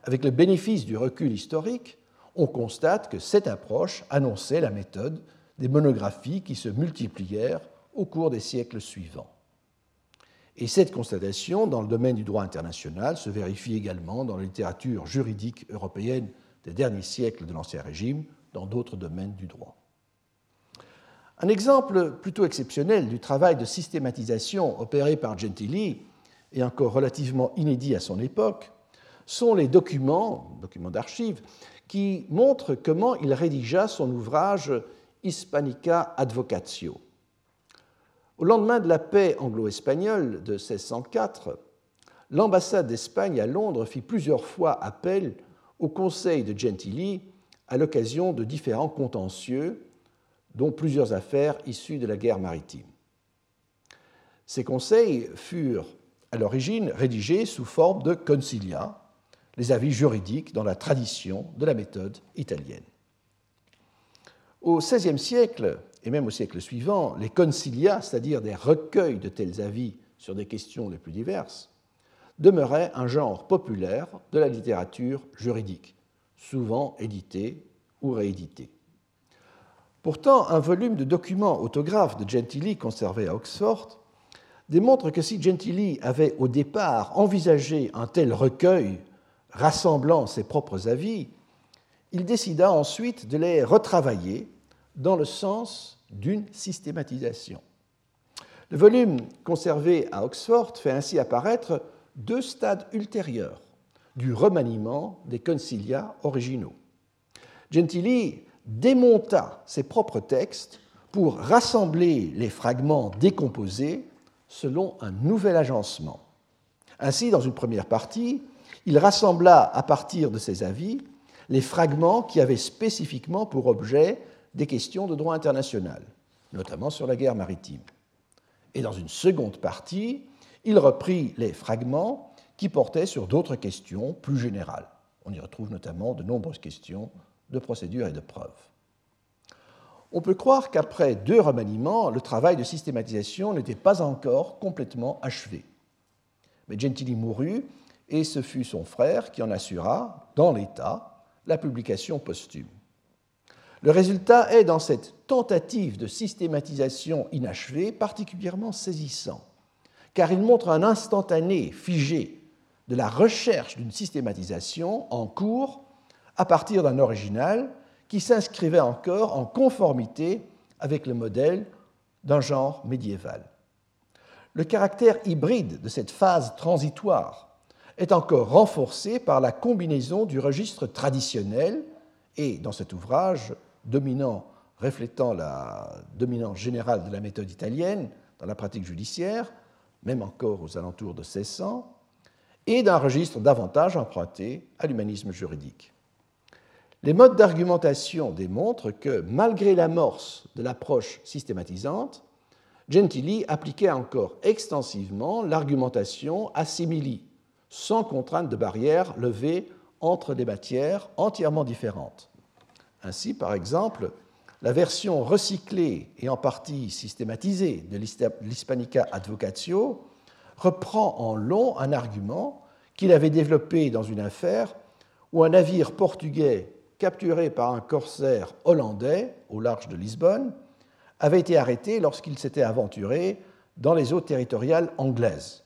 Avec le bénéfice du recul historique, on constate que cette approche annonçait la méthode des monographies qui se multiplièrent au cours des siècles suivants. Et cette constatation, dans le domaine du droit international, se vérifie également dans la littérature juridique européenne des derniers siècles de l'Ancien Régime, dans d'autres domaines du droit. Un exemple plutôt exceptionnel du travail de systématisation opéré par Gentili, et encore relativement inédit à son époque, sont les documents, documents d'archives, qui montrent comment il rédigea son ouvrage Hispanica Advocatio, au lendemain de la paix anglo-espagnole de 1604, l'ambassade d'Espagne à Londres fit plusieurs fois appel au conseil de Gentili à l'occasion de différents contentieux, dont plusieurs affaires issues de la guerre maritime. Ces conseils furent à l'origine rédigés sous forme de concilia, les avis juridiques dans la tradition de la méthode italienne. Au XVIe siècle, et même au siècle suivant, les concilia, c'est-à-dire des recueils de tels avis sur des questions les plus diverses, demeuraient un genre populaire de la littérature juridique, souvent édité ou réédité. Pourtant, un volume de documents autographes de Gentili conservé à Oxford démontre que si Gentili avait au départ envisagé un tel recueil rassemblant ses propres avis, il décida ensuite de les retravailler dans le sens d'une systématisation. Le volume conservé à Oxford fait ainsi apparaître deux stades ultérieurs du remaniement des concilia originaux. Gentili démonta ses propres textes pour rassembler les fragments décomposés selon un nouvel agencement. Ainsi, dans une première partie, il rassembla à partir de ses avis les fragments qui avaient spécifiquement pour objet des questions de droit international, notamment sur la guerre maritime. Et dans une seconde partie, il reprit les fragments qui portaient sur d'autres questions plus générales. On y retrouve notamment de nombreuses questions de procédure et de preuve. On peut croire qu'après deux remaniements, le travail de systématisation n'était pas encore complètement achevé. Mais Gentili mourut et ce fut son frère qui en assura, dans l'État, la publication posthume. Le résultat est, dans cette tentative de systématisation inachevée, particulièrement saisissant, car il montre un instantané figé de la recherche d'une systématisation en cours à partir d'un original qui s'inscrivait encore en conformité avec le modèle d'un genre médiéval. Le caractère hybride de cette phase transitoire est encore renforcé par la combinaison du registre traditionnel et, dans cet ouvrage dominant, reflétant la dominance générale de la méthode italienne dans la pratique judiciaire, même encore aux alentours de 1600, et d'un registre davantage emprunté à l'humanisme juridique. Les modes d'argumentation démontrent que, malgré l'amorce de l'approche systématisante, Gentili appliquait encore extensivement l'argumentation assimili, sans contrainte de barrière levée entre des matières entièrement différentes. Ainsi, par exemple, la version recyclée et en partie systématisée de l'Hispanica Advocatio reprend en long un argument qu'il avait développé dans une affaire où un navire portugais capturé par un corsaire hollandais au large de Lisbonne avait été arrêté lorsqu'il s'était aventuré dans les eaux territoriales anglaises,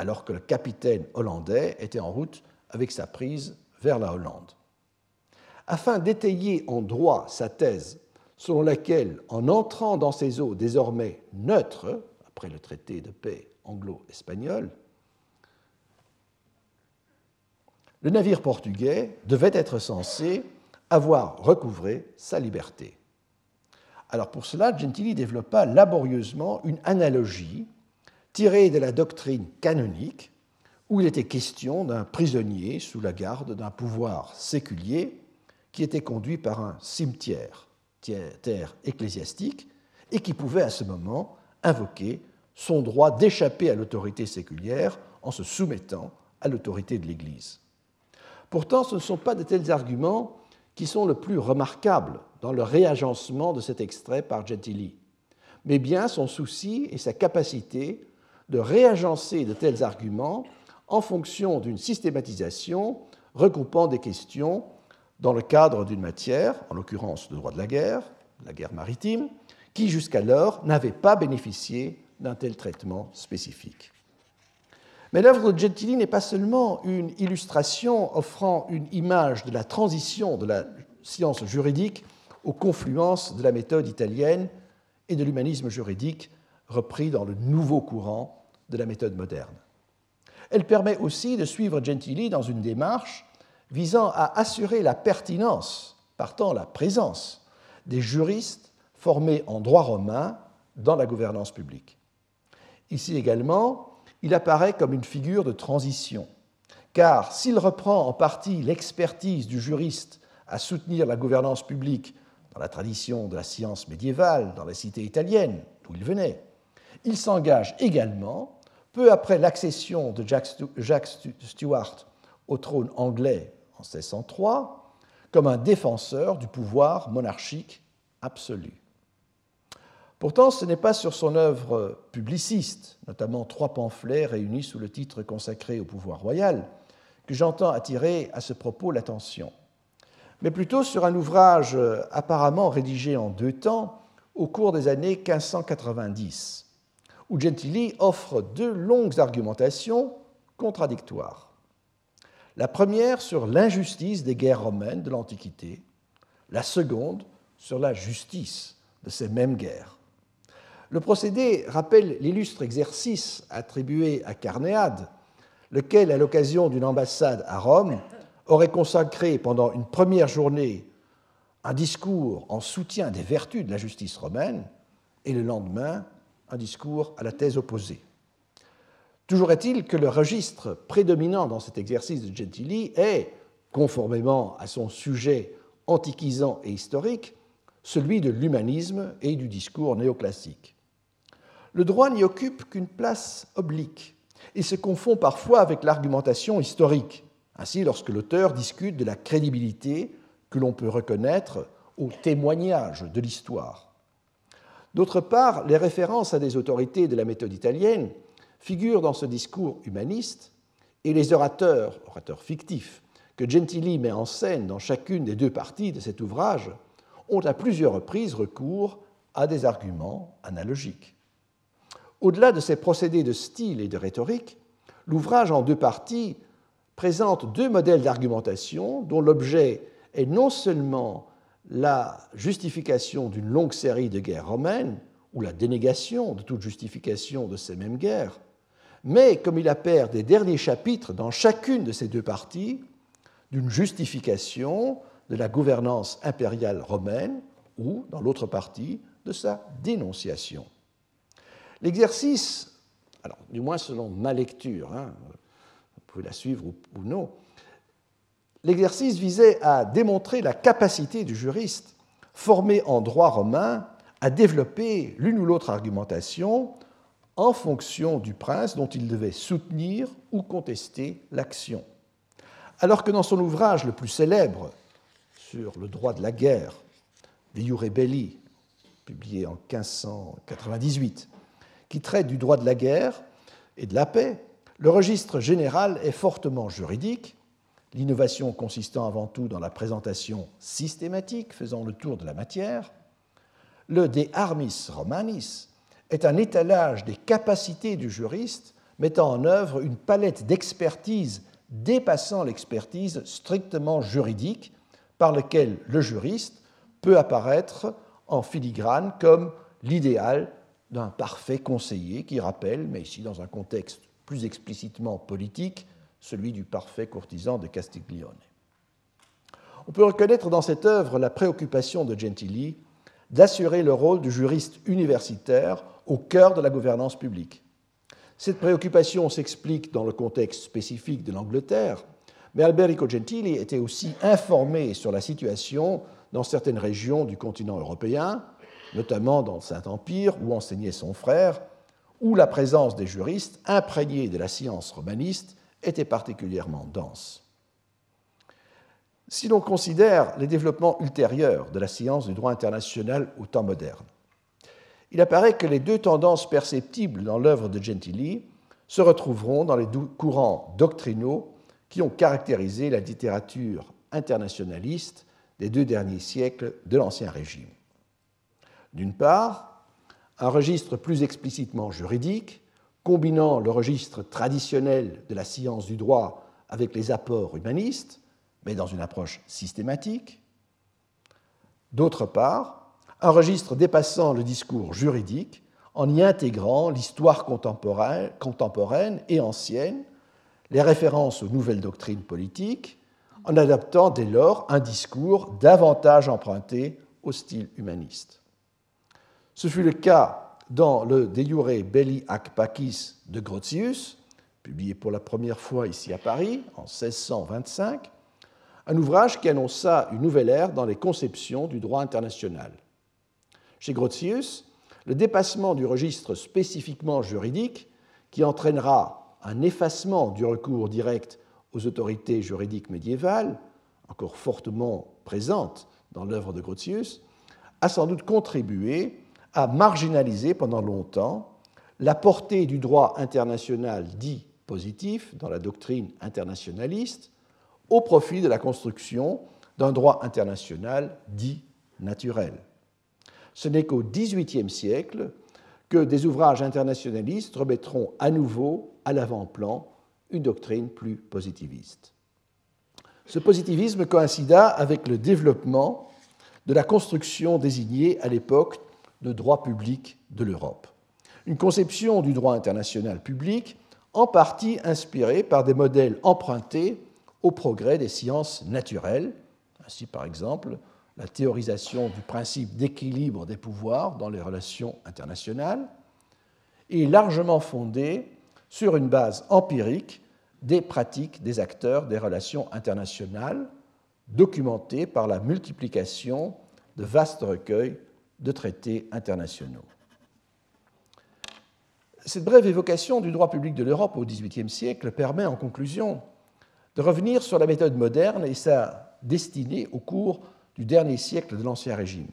alors que le capitaine hollandais était en route avec sa prise vers la Hollande. Afin d'étayer en droit sa thèse selon laquelle, en entrant dans ces eaux désormais neutres, après le traité de paix anglo-espagnol, le navire portugais devait être censé avoir recouvré sa liberté. Alors pour cela, Gentili développa laborieusement une analogie tirée de la doctrine canonique, où il était question d'un prisonnier sous la garde d'un pouvoir séculier qui était conduit par un cimetière terre ecclésiastique et qui pouvait à ce moment invoquer son droit d'échapper à l'autorité séculière en se soumettant à l'autorité de l'Église. Pourtant, ce ne sont pas de tels arguments qui sont le plus remarquables dans le réagencement de cet extrait par Gentili, mais bien son souci et sa capacité de réagencer de tels arguments en fonction d'une systématisation regroupant des questions dans le cadre d'une matière, en l'occurrence le droit de la guerre, la guerre maritime, qui jusqu'alors n'avait pas bénéficié d'un tel traitement spécifique. Mais l'œuvre de Gentili n'est pas seulement une illustration offrant une image de la transition de la science juridique aux confluences de la méthode italienne et de l'humanisme juridique repris dans le nouveau courant de la méthode moderne. Elle permet aussi de suivre Gentili dans une démarche visant à assurer la pertinence, partant la présence, des juristes formés en droit romain dans la gouvernance publique. Ici également, il apparaît comme une figure de transition, car s'il reprend en partie l'expertise du juriste à soutenir la gouvernance publique dans la tradition de la science médiévale, dans la cité italienne, d'où il venait, il s'engage également, peu après l'accession de Jacques Stuart au trône anglais en 1603 comme un défenseur du pouvoir monarchique absolu. Pourtant, ce n'est pas sur son œuvre publiciste, notamment trois pamphlets réunis sous le titre consacré au pouvoir royal, que j'entends attirer à ce propos l'attention, mais plutôt sur un ouvrage apparemment rédigé en deux temps au cours des années 1590, où Gentili offre deux longues argumentations contradictoires. La première sur l'injustice des guerres romaines de l'Antiquité, la seconde sur la justice de ces mêmes guerres. Le procédé rappelle l'illustre exercice attribué à Carnéade, lequel, à l'occasion d'une ambassade à Rome, aurait consacré pendant une première journée un discours en soutien des vertus de la justice romaine et le lendemain un discours à la thèse opposée. Toujours est-il que le registre prédominant dans cet exercice de Gentili est, conformément à son sujet antiquisant et historique, celui de l'humanisme et du discours néoclassique. Le droit n'y occupe qu'une place oblique et se confond parfois avec l'argumentation historique, ainsi lorsque l'auteur discute de la crédibilité que l'on peut reconnaître au témoignage de l'histoire. D'autre part, les références à des autorités de la méthode italienne figurent dans ce discours humaniste et les orateurs, orateurs fictifs, que Gentili met en scène dans chacune des deux parties de cet ouvrage, ont à plusieurs reprises recours à des arguments analogiques. Au-delà de ces procédés de style et de rhétorique, l'ouvrage en deux parties présente deux modèles d'argumentation dont l'objet est non seulement la justification d'une longue série de guerres romaines, ou la dénégation de toute justification de ces mêmes guerres, mais, comme il appert des derniers chapitres dans chacune de ces deux parties, d'une justification de la gouvernance impériale romaine, ou, dans l'autre partie, de sa dénonciation. L'exercice, alors du moins selon ma lecture, hein, vous pouvez la suivre ou, ou non, l'exercice visait à démontrer la capacité du juriste formé en droit romain à développer l'une ou l'autre argumentation en fonction du prince dont il devait soutenir ou contester l'action. Alors que dans son ouvrage le plus célèbre sur le droit de la guerre, De Iure Belli, publié en 1598, qui traite du droit de la guerre et de la paix, le registre général est fortement juridique, l'innovation consistant avant tout dans la présentation systématique faisant le tour de la matière, le De Armis Romanis est un étalage des capacités du juriste mettant en œuvre une palette d'expertise dépassant l'expertise strictement juridique par laquelle le juriste peut apparaître en filigrane comme l'idéal d'un parfait conseiller qui rappelle, mais ici dans un contexte plus explicitement politique, celui du parfait courtisan de Castiglione. On peut reconnaître dans cette œuvre la préoccupation de Gentili d'assurer le rôle du juriste universitaire au cœur de la gouvernance publique. Cette préoccupation s'explique dans le contexte spécifique de l'Angleterre, mais Alberico Gentili était aussi informé sur la situation dans certaines régions du continent européen, notamment dans le Saint-Empire où enseignait son frère, où la présence des juristes imprégnés de la science romaniste était particulièrement dense. Si l'on considère les développements ultérieurs de la science du droit international au temps moderne, il apparaît que les deux tendances perceptibles dans l'œuvre de Gentili se retrouveront dans les courants doctrinaux qui ont caractérisé la littérature internationaliste des deux derniers siècles de l'Ancien Régime. D'une part, un registre plus explicitement juridique, combinant le registre traditionnel de la science du droit avec les apports humanistes, mais dans une approche systématique. D'autre part, un registre dépassant le discours juridique en y intégrant l'histoire contemporaine, et ancienne, les références aux nouvelles doctrines politiques, en adaptant dès lors un discours davantage emprunté au style humaniste. Ce fut le cas dans le De Jure Belli ac Pacis de Grotius, publié pour la première fois ici à Paris en 1625, un ouvrage qui annonça une nouvelle ère dans les conceptions du droit international. Chez Grotius, le dépassement du registre spécifiquement juridique, qui entraînera un effacement du recours direct aux autorités juridiques médiévales, encore fortement présente dans l'œuvre de Grotius, a sans doute contribué à marginaliser pendant longtemps la portée du droit international dit positif dans la doctrine internationaliste, au profit de la construction d'un droit international dit naturel. Ce n'est qu'au XVIIIe siècle que des ouvrages internationalistes remettront à nouveau à l'avant-plan une doctrine plus positiviste. Ce positivisme coïncida avec le développement de la construction désignée à l'époque de droit public de l'Europe. Une conception du droit international public en partie inspirée par des modèles empruntés au progrès des sciences naturelles, ainsi par exemple la théorisation du principe d'équilibre des pouvoirs dans les relations internationales, est largement fondée sur une base empirique des pratiques des acteurs des relations internationales, documentées par la multiplication de vastes recueils de traités internationaux. Cette brève évocation du droit public de l'Europe au XVIIIe siècle permet en conclusion de revenir sur la méthode moderne et sa destinée au cours du dernier siècle de l'Ancien Régime.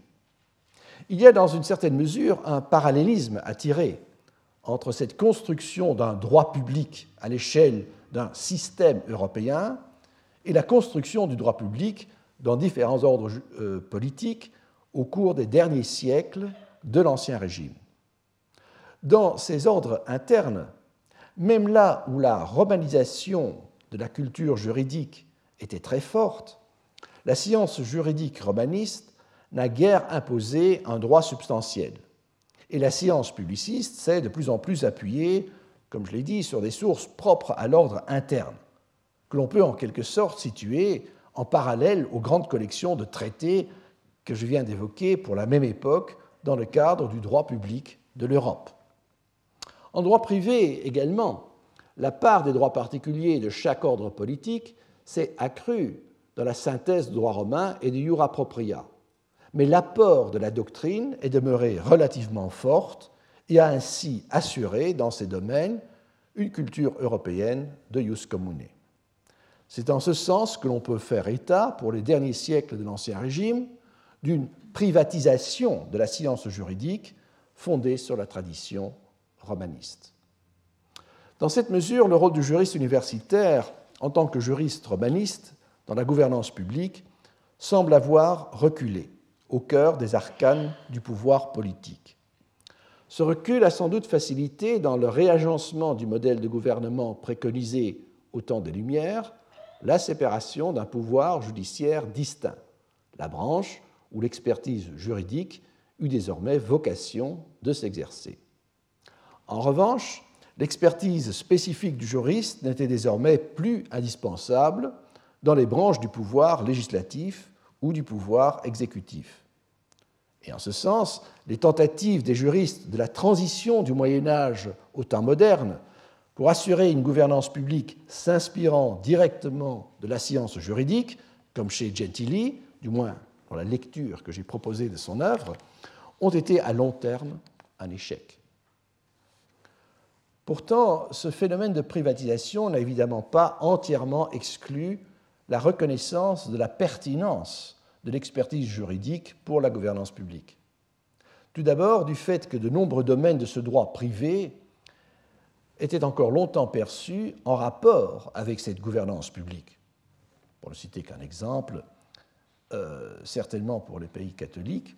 Il y a dans une certaine mesure un parallélisme à tirer entre cette construction d'un droit public à l'échelle d'un système européen et la construction du droit public dans différents ordres euh, politiques au cours des derniers siècles de l'Ancien Régime. Dans ces ordres internes, même là où la romanisation de la culture juridique était très forte, la science juridique romaniste n'a guère imposé un droit substantiel. Et la science publiciste s'est de plus en plus appuyée, comme je l'ai dit, sur des sources propres à l'ordre interne, que l'on peut en quelque sorte situer en parallèle aux grandes collections de traités que je viens d'évoquer pour la même époque dans le cadre du droit public de l'Europe. En droit privé également, la part des droits particuliers de chaque ordre politique s'est accrue dans la synthèse du droit romain et du jura propria. Mais l'apport de la doctrine est demeuré relativement forte et a ainsi assuré dans ces domaines une culture européenne de jus commune. C'est en ce sens que l'on peut faire état, pour les derniers siècles de l'Ancien Régime, d'une privatisation de la science juridique fondée sur la tradition romaniste. Dans cette mesure, le rôle du juriste universitaire en tant que juriste romaniste dans la gouvernance publique semble avoir reculé au cœur des arcanes du pouvoir politique. Ce recul a sans doute facilité dans le réagencement du modèle de gouvernement préconisé au temps des Lumières la séparation d'un pouvoir judiciaire distinct, la branche où l'expertise juridique eut désormais vocation de s'exercer. En revanche, l'expertise spécifique du juriste n'était désormais plus indispensable dans les branches du pouvoir législatif ou du pouvoir exécutif. Et en ce sens, les tentatives des juristes de la transition du Moyen Âge au temps moderne pour assurer une gouvernance publique s'inspirant directement de la science juridique, comme chez Gentili, du moins dans la lecture que j'ai proposée de son œuvre, ont été à long terme un échec. Pourtant, ce phénomène de privatisation n'a évidemment pas entièrement exclu la reconnaissance de la pertinence de l'expertise juridique pour la gouvernance publique. Tout d'abord du fait que de nombreux domaines de ce droit privé étaient encore longtemps perçus en rapport avec cette gouvernance publique. Pour ne citer qu'un exemple, euh, certainement pour les pays catholiques,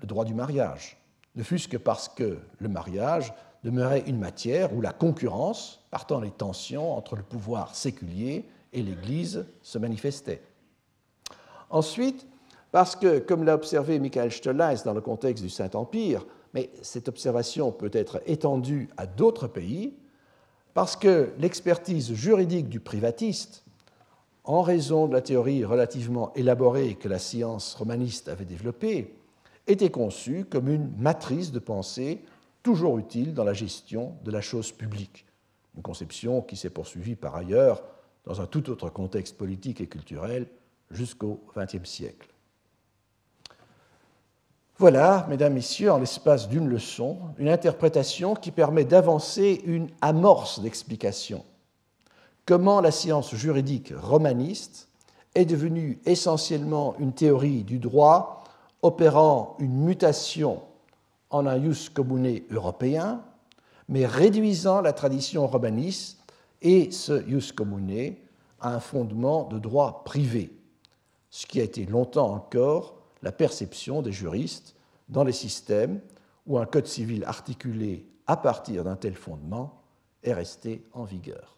le droit du mariage, ne fût-ce que parce que le mariage demeurait une matière où la concurrence, partant les tensions entre le pouvoir séculier et l'Église, se manifestait. Ensuite, parce que, comme l'a observé Michael Stolleis dans le contexte du Saint-Empire, mais cette observation peut être étendue à d'autres pays, parce que l'expertise juridique du privatiste, en raison de la théorie relativement élaborée que la science romaniste avait développée, était conçue comme une matrice de pensée toujours utile dans la gestion de la chose publique, une conception qui s'est poursuivie par ailleurs dans un tout autre contexte politique et culturel jusqu'au XXe siècle. Voilà, mesdames, messieurs, en l'espace d'une leçon, une interprétation qui permet d'avancer une amorce d'explication. Comment la science juridique romaniste est devenue essentiellement une théorie du droit opérant une mutation en un jus commune européen, mais réduisant la tradition romaniste et ce jus commune à un fondement de droit privé, ce qui a été longtemps encore la perception des juristes dans les systèmes où un code civil articulé à partir d'un tel fondement est resté en vigueur.